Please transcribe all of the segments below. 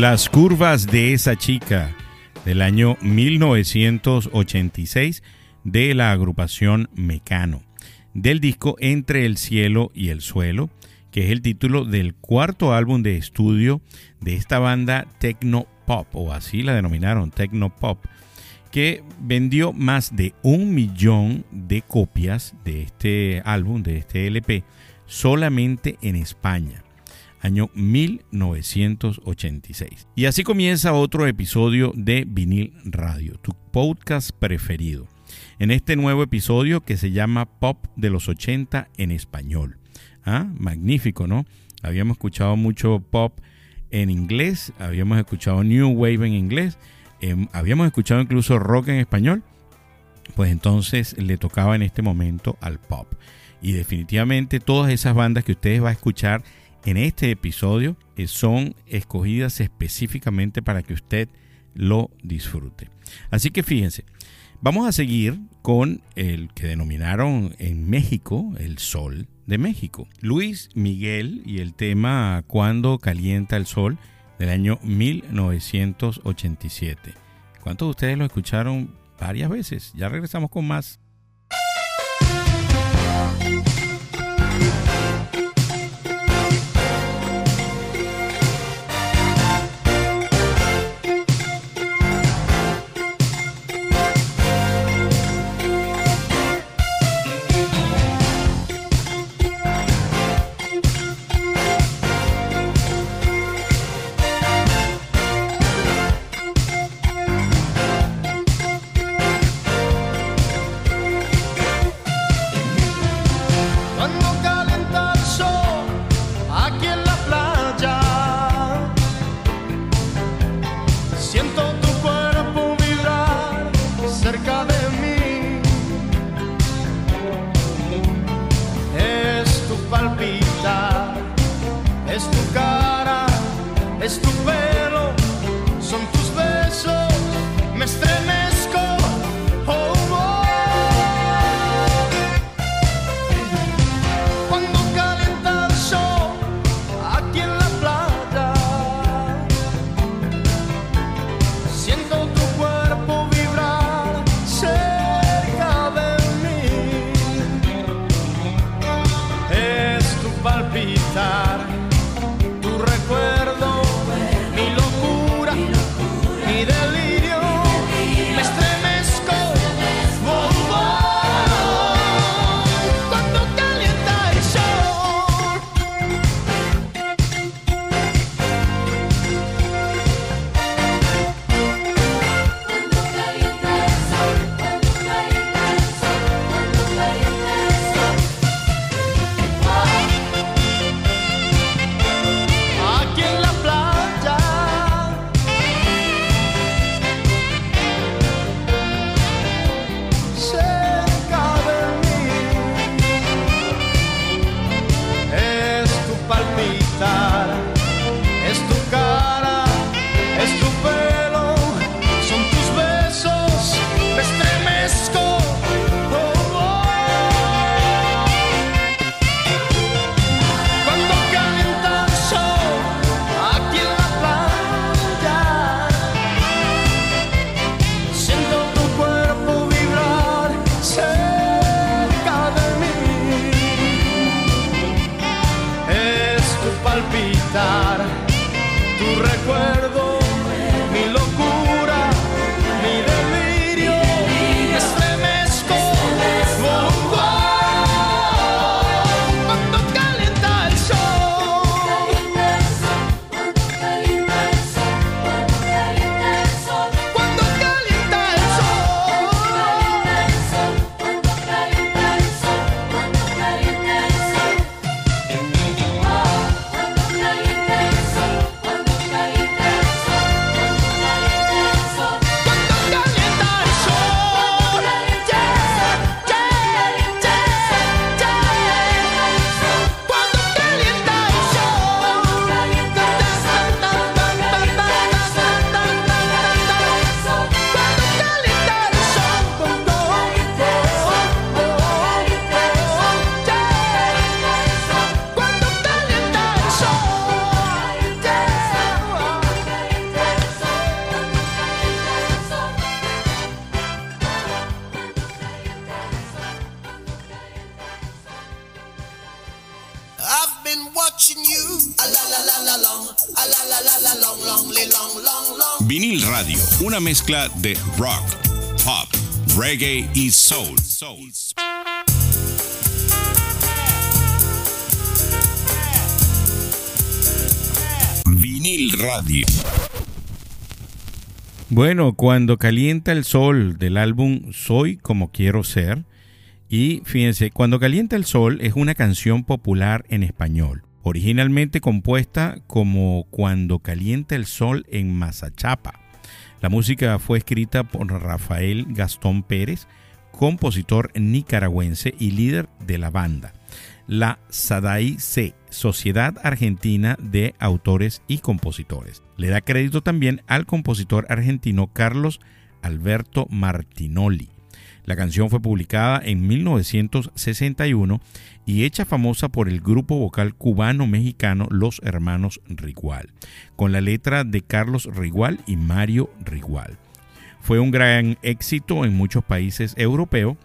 Las curvas de esa chica del año 1986 de la agrupación Mecano, del disco Entre el cielo y el suelo, que es el título del cuarto álbum de estudio de esta banda Tecno Pop, o así la denominaron Tecno Pop, que vendió más de un millón de copias de este álbum, de este LP, solamente en España año 1986. Y así comienza otro episodio de Vinil Radio, tu podcast preferido. En este nuevo episodio que se llama Pop de los 80 en español. ¿Ah? Magnífico, ¿no? Habíamos escuchado mucho pop en inglés, habíamos escuchado New Wave en inglés, em, habíamos escuchado incluso rock en español. Pues entonces le tocaba en este momento al pop. Y definitivamente todas esas bandas que ustedes van a escuchar en este episodio eh, son escogidas específicamente para que usted lo disfrute. Así que fíjense, vamos a seguir con el que denominaron en México el Sol de México. Luis Miguel y el tema Cuando calienta el sol del año 1987. ¿Cuántos de ustedes lo escucharon varias veces? Ya regresamos con más. estuve Vinil Radio, una mezcla de rock, pop, reggae y soul. Vinil Radio. Bueno, cuando calienta el sol del álbum Soy como quiero ser, y fíjense, cuando calienta el sol es una canción popular en español originalmente compuesta como Cuando calienta el sol en Mazachapa. La música fue escrita por Rafael Gastón Pérez, compositor nicaragüense y líder de la banda. La SADAI-C, Sociedad Argentina de Autores y Compositores. Le da crédito también al compositor argentino Carlos Alberto Martinoli. La canción fue publicada en 1961 y hecha famosa por el grupo vocal cubano-mexicano Los Hermanos Rigual, con la letra de Carlos Rigual y Mario Rigual. Fue un gran éxito en muchos países europeos,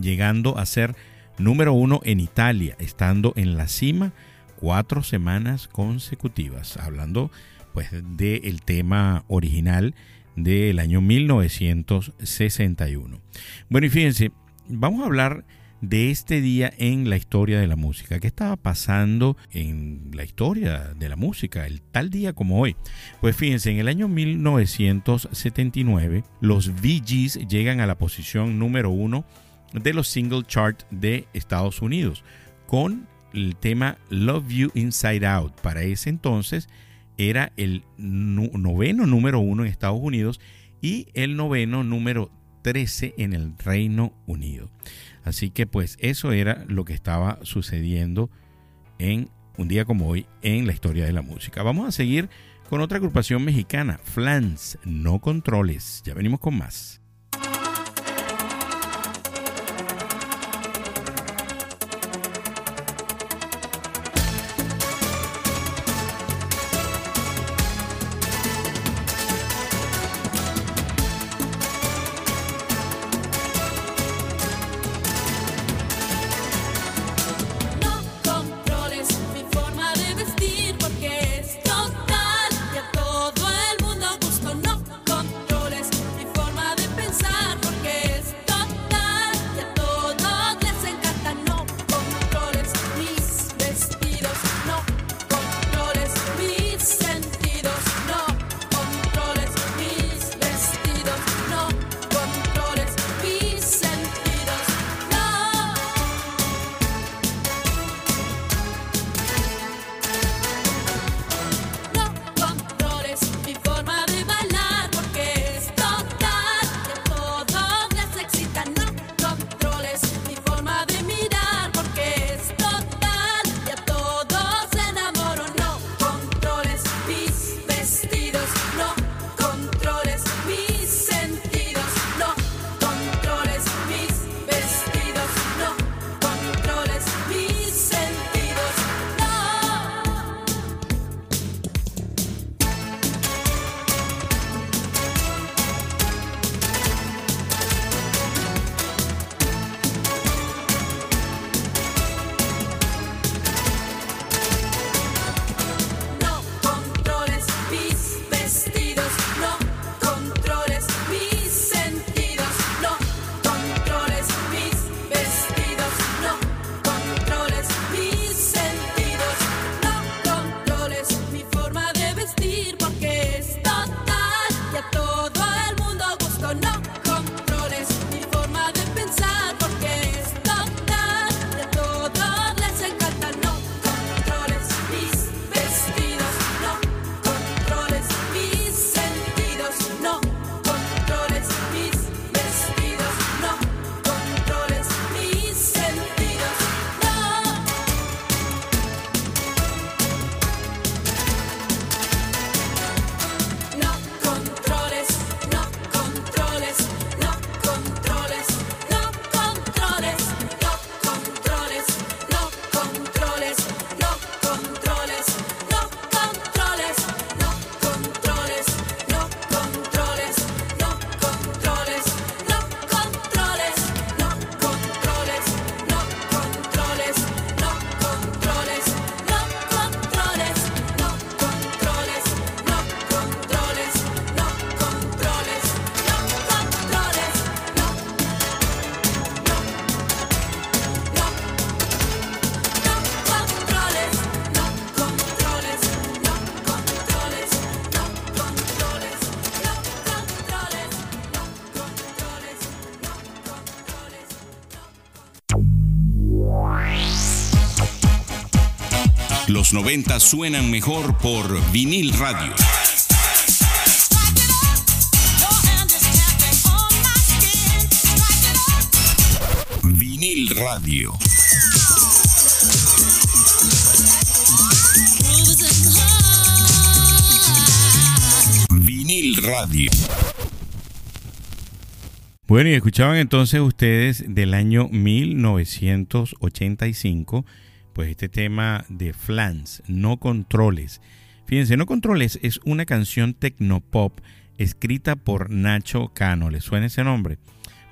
llegando a ser número uno en Italia, estando en la cima cuatro semanas consecutivas, hablando pues del tema original del año 1961. Bueno, y fíjense, vamos a hablar de este día en la historia de la música. ¿Qué estaba pasando en la historia de la música el tal día como hoy? Pues fíjense, en el año 1979 los VGs llegan a la posición número uno de los single chart de Estados Unidos con el tema Love You Inside Out. Para ese entonces era el noveno número uno en Estados Unidos y el noveno número 13 en el Reino Unido. Así que pues eso era lo que estaba sucediendo en un día como hoy en la historia de la música. Vamos a seguir con otra agrupación mexicana, Flans, no controles. Ya venimos con más. 90 suenan mejor por vinil radio. Vinil radio. Vinil radio. Bueno, y escuchaban entonces ustedes del año 1985 pues este tema de Flans, No Controles. Fíjense, No Controles es una canción tecnopop escrita por Nacho Cano. ¿Le suena ese nombre?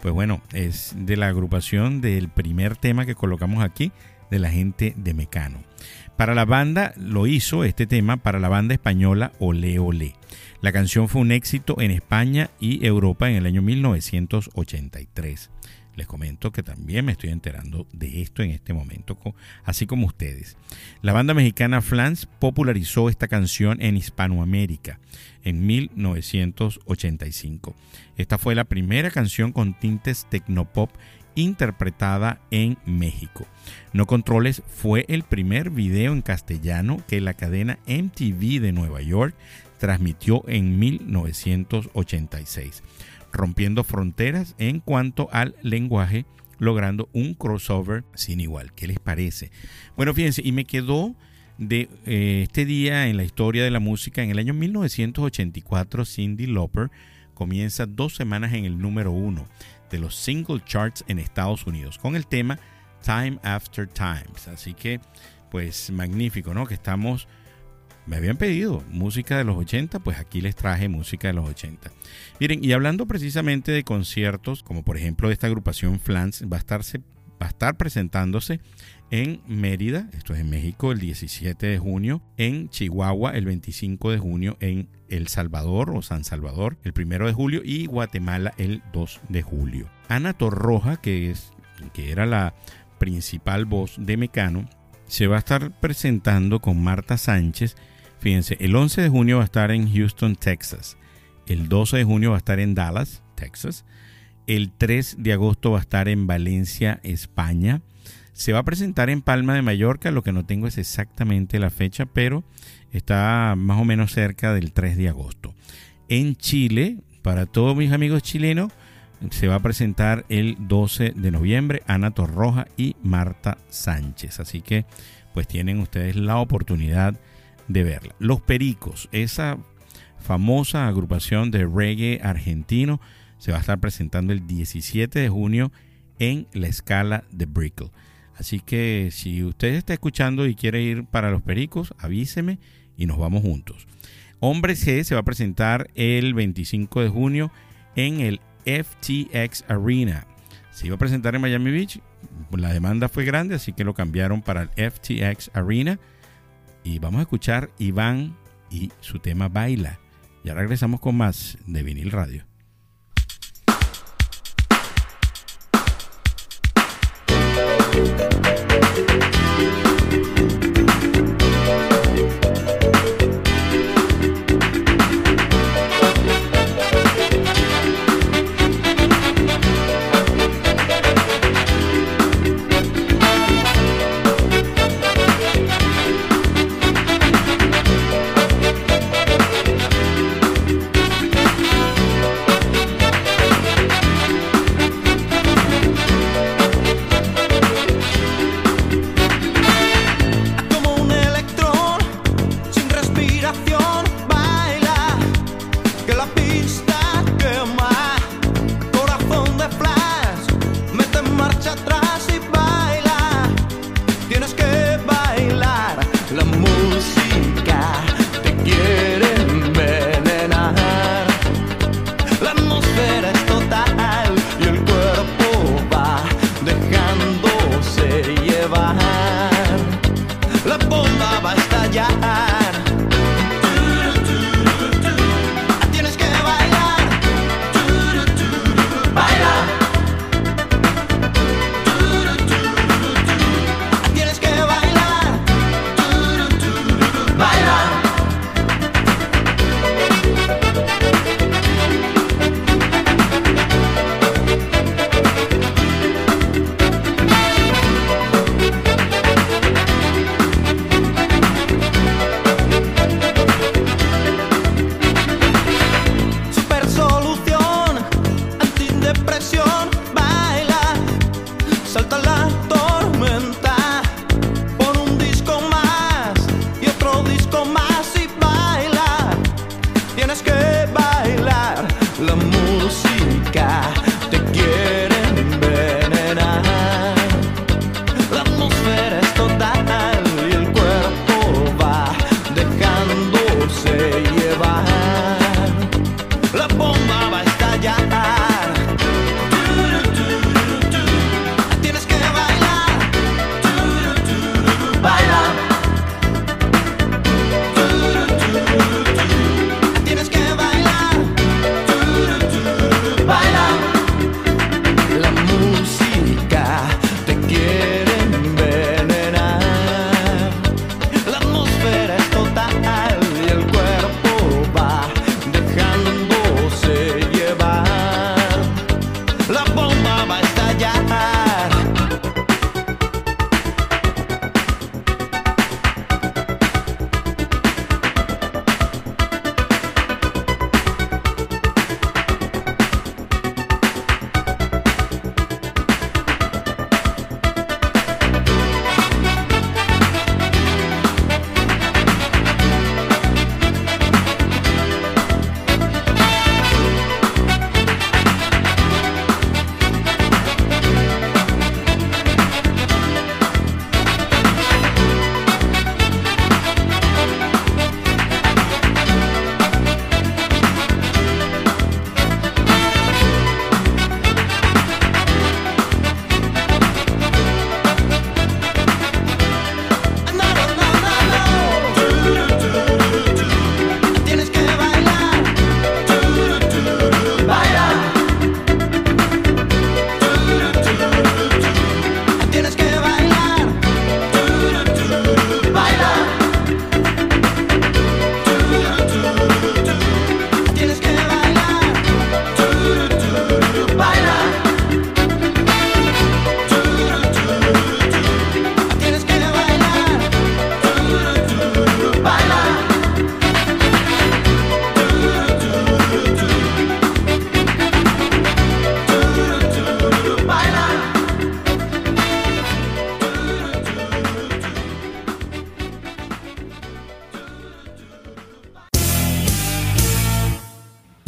Pues bueno, es de la agrupación del primer tema que colocamos aquí, de la gente de Mecano. Para la banda lo hizo este tema para la banda española Ole Ole. La canción fue un éxito en España y Europa en el año 1983. Les comento que también me estoy enterando de esto en este momento, así como ustedes. La banda mexicana Flans popularizó esta canción en Hispanoamérica en 1985. Esta fue la primera canción con tintes tecnopop interpretada en México. No Controles fue el primer video en castellano que la cadena MTV de Nueva York transmitió en 1986 rompiendo fronteras en cuanto al lenguaje, logrando un crossover sin igual. ¿Qué les parece? Bueno, fíjense, y me quedó de eh, este día en la historia de la música. En el año 1984, Cindy Lauper comienza dos semanas en el número uno de los single charts en Estados Unidos con el tema Time After Times. Así que, pues magnífico, ¿no? Que estamos me habían pedido música de los 80, pues aquí les traje música de los 80. Miren, y hablando precisamente de conciertos, como por ejemplo esta agrupación Flans, va a, va a estar presentándose en Mérida, esto es en México, el 17 de junio, en Chihuahua el 25 de junio, en El Salvador o San Salvador el 1 de julio y Guatemala el 2 de julio. Ana Torroja, que, es, que era la principal voz de Mecano, se va a estar presentando con Marta Sánchez Fíjense, el 11 de junio va a estar en Houston, Texas. El 12 de junio va a estar en Dallas, Texas. El 3 de agosto va a estar en Valencia, España. Se va a presentar en Palma de Mallorca, lo que no tengo es exactamente la fecha, pero está más o menos cerca del 3 de agosto. En Chile, para todos mis amigos chilenos, se va a presentar el 12 de noviembre Ana Torroja y Marta Sánchez. Así que pues tienen ustedes la oportunidad de verla. Los Pericos, esa famosa agrupación de reggae argentino, se va a estar presentando el 17 de junio en la escala de Brickell. Así que si usted está escuchando y quiere ir para los Pericos, avíseme y nos vamos juntos. Hombre G se va a presentar el 25 de junio en el FTX Arena. Se iba a presentar en Miami Beach, la demanda fue grande, así que lo cambiaron para el FTX Arena y vamos a escuchar Iván y su tema Baila. Ya regresamos con más de vinil radio.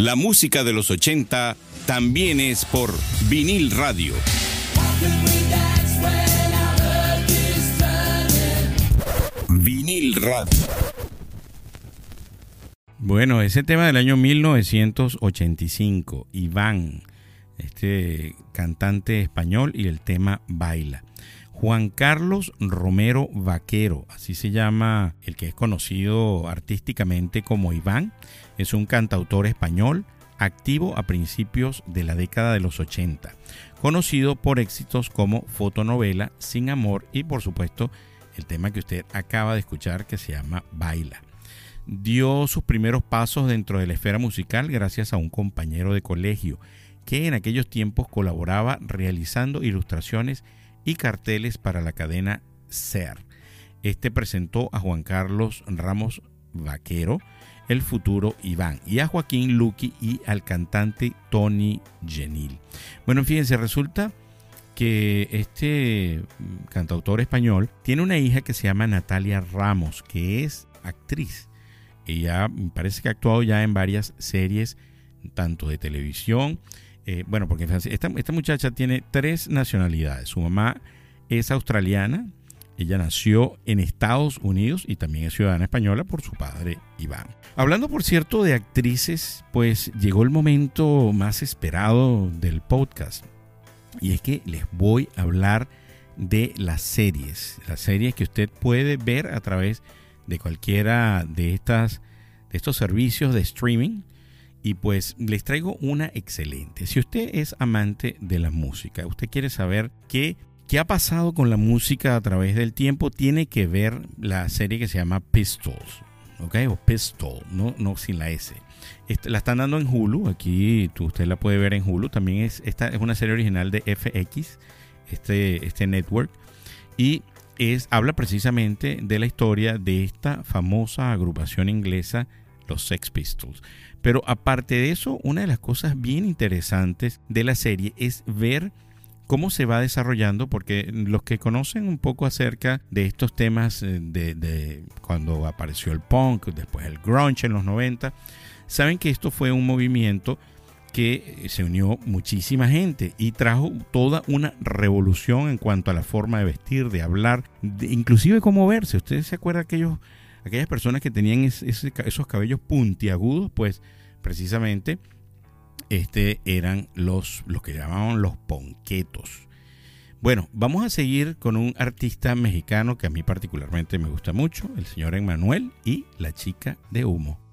La música de los 80 también es por vinil radio. Vinil radio. Bueno, ese tema del año 1985, Iván, este cantante español y el tema Baila. Juan Carlos Romero Vaquero, así se llama el que es conocido artísticamente como Iván, es un cantautor español activo a principios de la década de los 80, conocido por éxitos como Fotonovela, Sin Amor y por supuesto el tema que usted acaba de escuchar que se llama Baila. Dio sus primeros pasos dentro de la esfera musical gracias a un compañero de colegio que en aquellos tiempos colaboraba realizando ilustraciones y carteles para la cadena SER. Este presentó a Juan Carlos Ramos Vaquero, el futuro Iván, y a Joaquín Luqui y al cantante Tony Genil. Bueno, fíjense, resulta que este cantautor español tiene una hija que se llama Natalia Ramos, que es actriz. Ella parece que ha actuado ya en varias series, tanto de televisión, eh, bueno, porque esta, esta muchacha tiene tres nacionalidades. Su mamá es australiana, ella nació en Estados Unidos y también es ciudadana española por su padre Iván. Hablando, por cierto, de actrices, pues llegó el momento más esperado del podcast. Y es que les voy a hablar de las series. Las series que usted puede ver a través de cualquiera de, estas, de estos servicios de streaming y pues les traigo una excelente. Si usted es amante de la música, usted quiere saber qué, qué ha pasado con la música a través del tiempo, tiene que ver la serie que se llama Pistols. ¿ok? O Pistol, no, no sin la S. La están dando en Hulu, aquí usted la puede ver en Hulu. También es, esta es una serie original de FX, este, este network. Y es, habla precisamente de la historia de esta famosa agrupación inglesa, los Sex Pistols. Pero aparte de eso, una de las cosas bien interesantes de la serie es ver cómo se va desarrollando, porque los que conocen un poco acerca de estos temas eh, de, cuando apareció el punk, después el grunge en los 90, saben que esto fue un movimiento que se unió muchísima gente y trajo toda una revolución en cuanto a la forma de vestir, de hablar, inclusive cómo verse. Ustedes se acuerdan aquellos aquellas personas que tenían esos cabellos puntiagudos, pues precisamente este eran los, los que llamaban los ponquetos. Bueno, vamos a seguir con un artista mexicano que a mí particularmente me gusta mucho, el señor Emanuel y la chica de humo.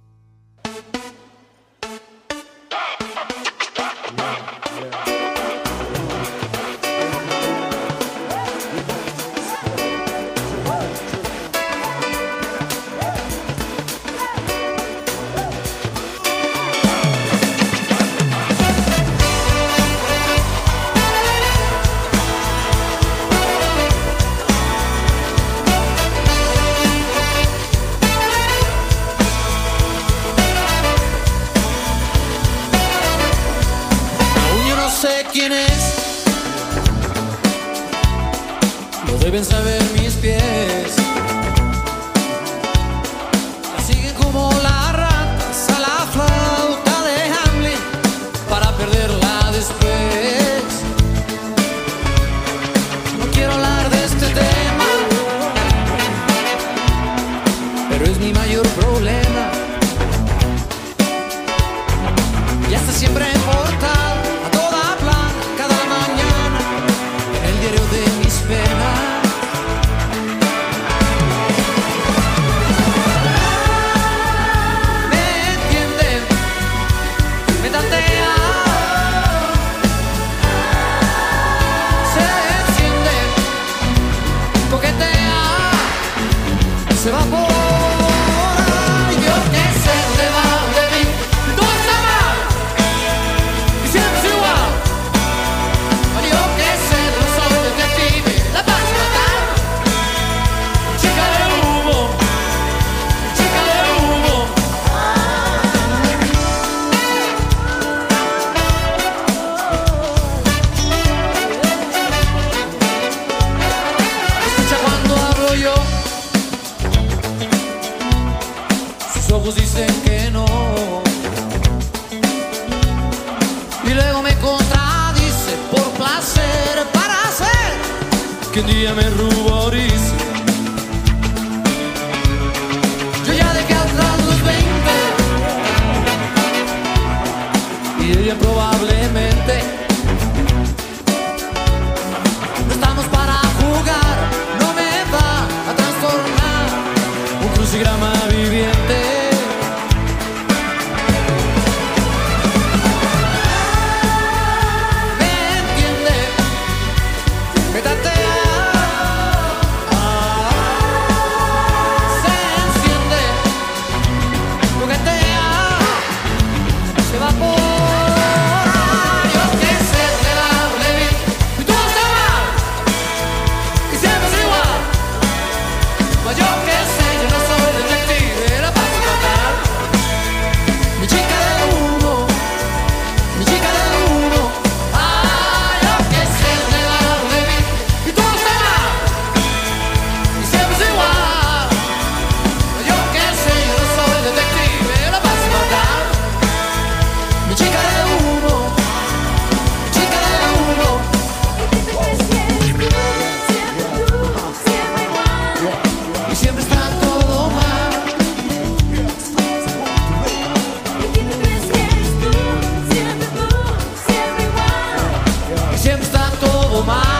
Todo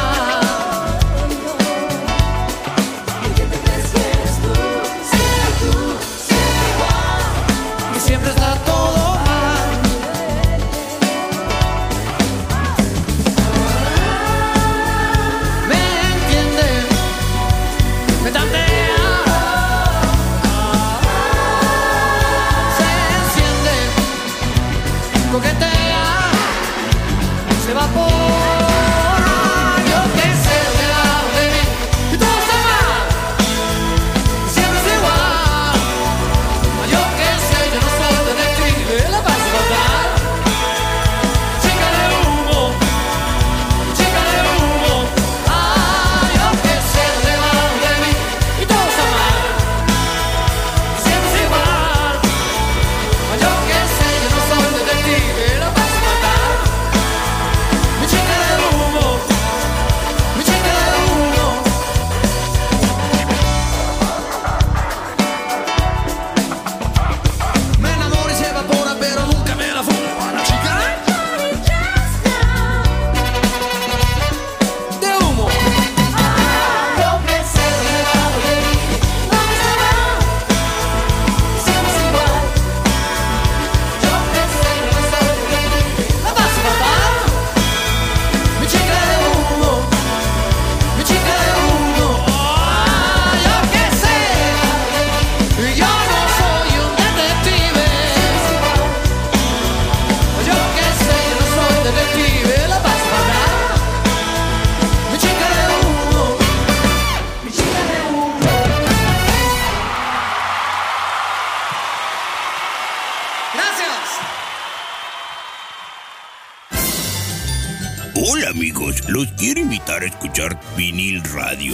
vinil radio.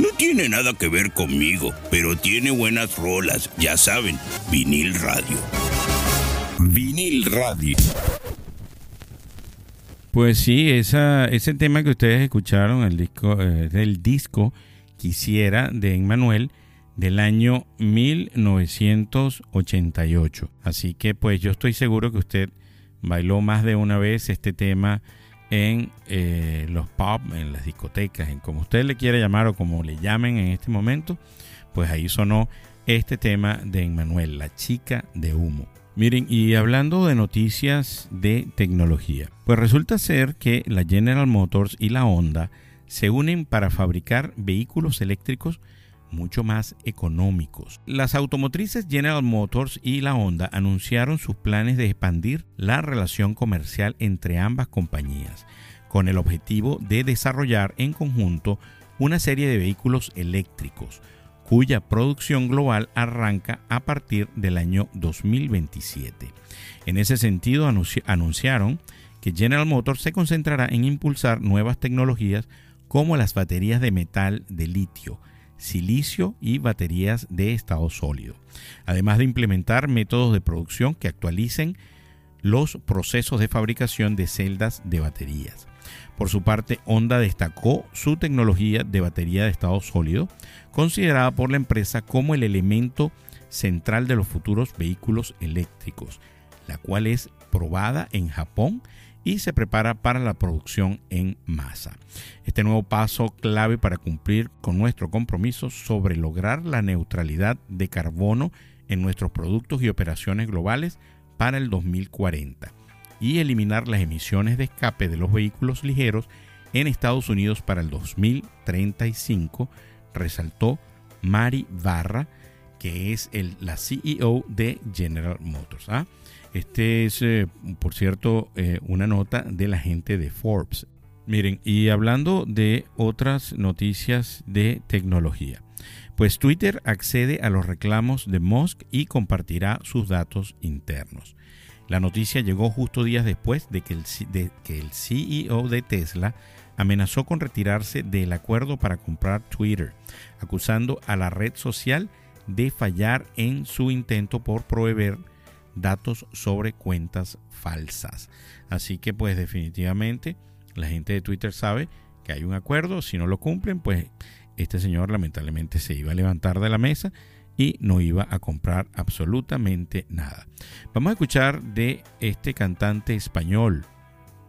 No tiene nada que ver conmigo, pero tiene buenas rolas, ya saben, vinil radio. Vinil radio. Pues sí, esa, ese tema que ustedes escucharon, el disco, eh, del disco Quisiera de Emmanuel del año 1988. Así que pues yo estoy seguro que usted bailó más de una vez este tema en eh, los pubs, en las discotecas, en como usted le quiera llamar o como le llamen en este momento, pues ahí sonó este tema de Emmanuel, la chica de humo. Miren, y hablando de noticias de tecnología, pues resulta ser que la General Motors y la Honda se unen para fabricar vehículos eléctricos mucho más económicos. Las automotrices General Motors y la Honda anunciaron sus planes de expandir la relación comercial entre ambas compañías, con el objetivo de desarrollar en conjunto una serie de vehículos eléctricos, cuya producción global arranca a partir del año 2027. En ese sentido, anunci anunciaron que General Motors se concentrará en impulsar nuevas tecnologías como las baterías de metal de litio, silicio y baterías de estado sólido, además de implementar métodos de producción que actualicen los procesos de fabricación de celdas de baterías. Por su parte, Honda destacó su tecnología de batería de estado sólido, considerada por la empresa como el elemento central de los futuros vehículos eléctricos, la cual es probada en Japón y se prepara para la producción en masa. Este nuevo paso clave para cumplir con nuestro compromiso sobre lograr la neutralidad de carbono en nuestros productos y operaciones globales para el 2040 y eliminar las emisiones de escape de los vehículos ligeros en Estados Unidos para el 2035, resaltó Mari Barra, que es la CEO de General Motors. ¿ah? Este es, eh, por cierto, eh, una nota de la gente de Forbes. Miren, y hablando de otras noticias de tecnología, pues Twitter accede a los reclamos de Musk y compartirá sus datos internos. La noticia llegó justo días después de que, el, de que el CEO de Tesla amenazó con retirarse del acuerdo para comprar Twitter, acusando a la red social de fallar en su intento por proveer datos sobre cuentas falsas. Así que pues definitivamente la gente de Twitter sabe que hay un acuerdo, si no lo cumplen pues este señor lamentablemente se iba a levantar de la mesa y no iba a comprar absolutamente nada. Vamos a escuchar de este cantante español,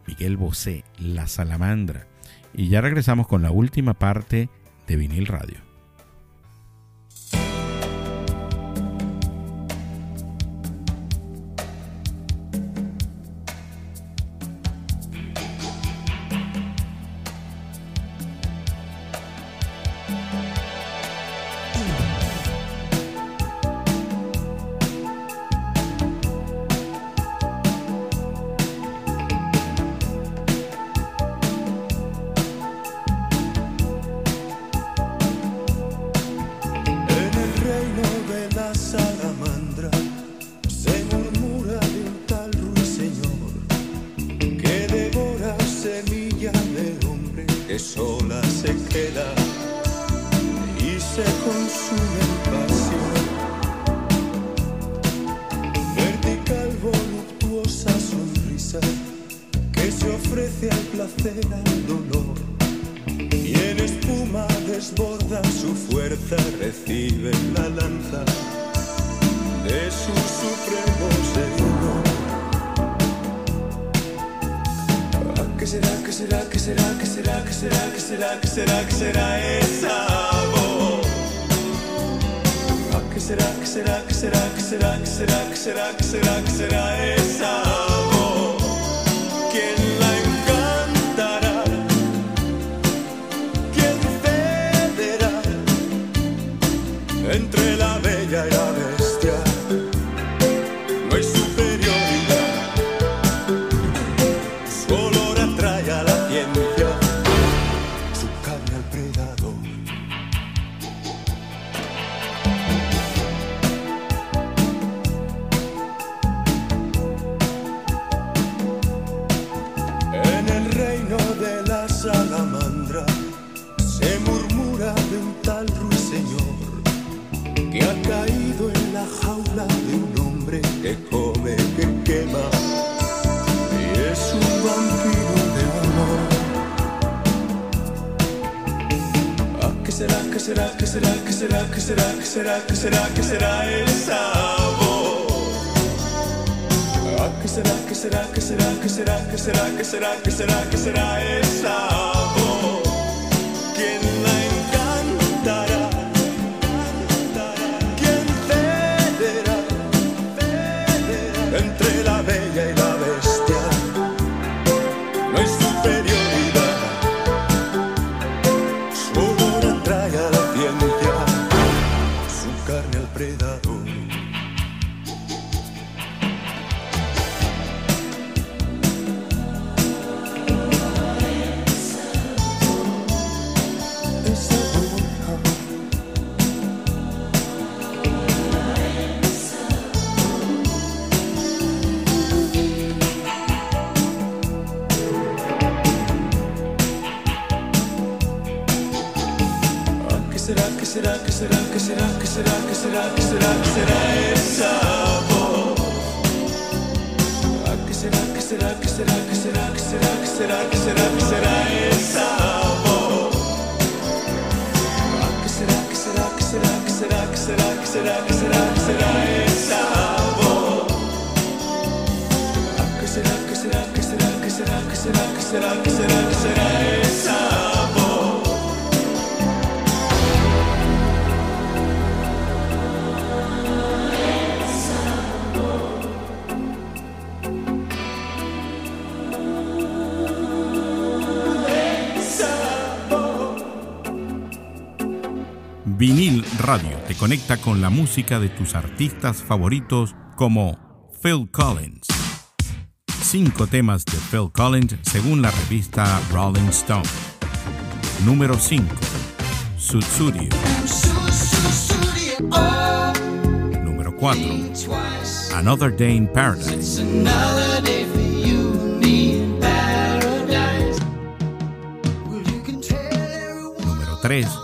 Miguel Bosé, La Salamandra, y ya regresamos con la última parte de Vinil Radio. Y se consume en pasión. Vertical, voluptuosa sonrisa que se ofrece al placer, al dolor. Y en espuma desborda su fuerza, recibe la lanza de su supremo señor. será, que será, que será, que será, que será, que será, que será, que será esa voz? ¿Qué será, que será, que será, que será, que será, que será, que será, que será esa voz? Qué será, qué será, qué será, qué será, será voz? Ah, ¿Qué será, qué será, qué será, qué será, qué será, qué será, qué será, qué será esa voz? será que será Radio te conecta con la música de tus artistas favoritos como Phil Collins. Cinco temas de Phil Collins según la revista Rolling Stone. Número 5. Sutsurio. Número 4. Another Day in Paradise. Número 3.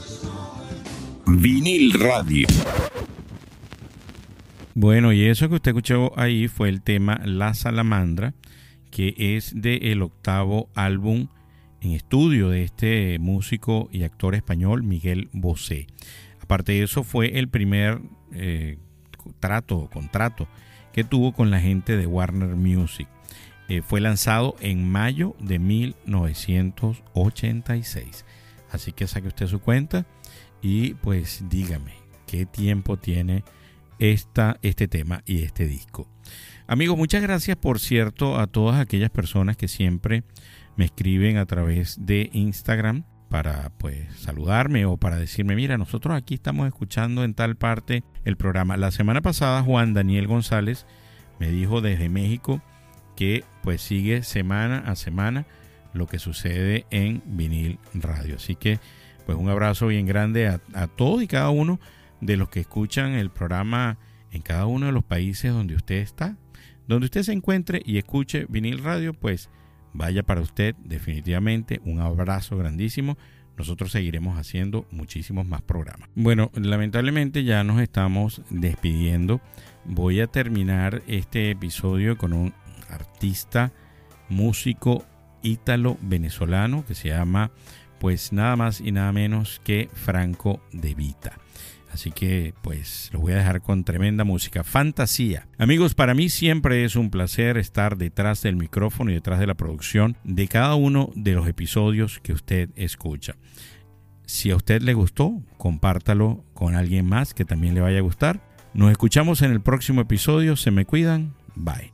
Vinil Radio. Bueno, y eso que usted escuchó ahí fue el tema La Salamandra, que es del octavo álbum en estudio de este músico y actor español Miguel Bosé. Aparte de eso, fue el primer eh, trato o contrato que tuvo con la gente de Warner Music. Eh, fue lanzado en mayo de 1986. Así que saque usted su cuenta y pues dígame qué tiempo tiene esta, este tema y este disco. Amigos, muchas gracias por cierto a todas aquellas personas que siempre me escriben a través de Instagram para pues saludarme o para decirme, mira, nosotros aquí estamos escuchando en tal parte el programa. La semana pasada Juan Daniel González me dijo desde México que pues sigue semana a semana lo que sucede en vinil radio. Así que pues un abrazo bien grande a, a todos y cada uno de los que escuchan el programa en cada uno de los países donde usted está. Donde usted se encuentre y escuche vinil radio, pues vaya para usted definitivamente un abrazo grandísimo. Nosotros seguiremos haciendo muchísimos más programas. Bueno, lamentablemente ya nos estamos despidiendo. Voy a terminar este episodio con un artista, músico ítalo venezolano que se llama pues nada más y nada menos que Franco De Vita. Así que pues los voy a dejar con tremenda música. Fantasía. Amigos, para mí siempre es un placer estar detrás del micrófono y detrás de la producción de cada uno de los episodios que usted escucha. Si a usted le gustó, compártalo con alguien más que también le vaya a gustar. Nos escuchamos en el próximo episodio. Se me cuidan. Bye.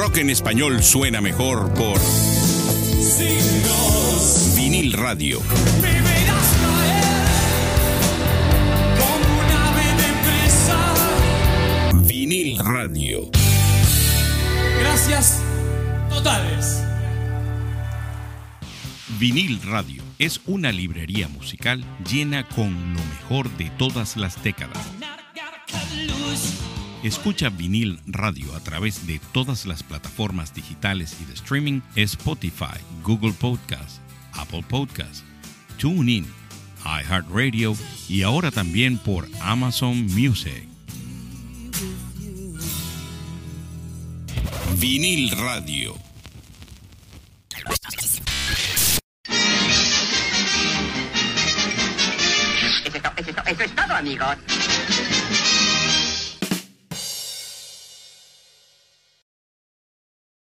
Rock en español suena mejor por Signos, Vinil Radio. me verás caer como un ave de presa. Vinil Radio. Gracias totales. Vinil Radio es una librería musical llena con lo mejor de todas las décadas. Escucha vinil radio a través de todas las plataformas digitales y de streaming, Spotify, Google Podcast, Apple Podcast, TuneIn, iHeartRadio y ahora también por Amazon Music. Vinil Radio. Es, eso es todo, amigos.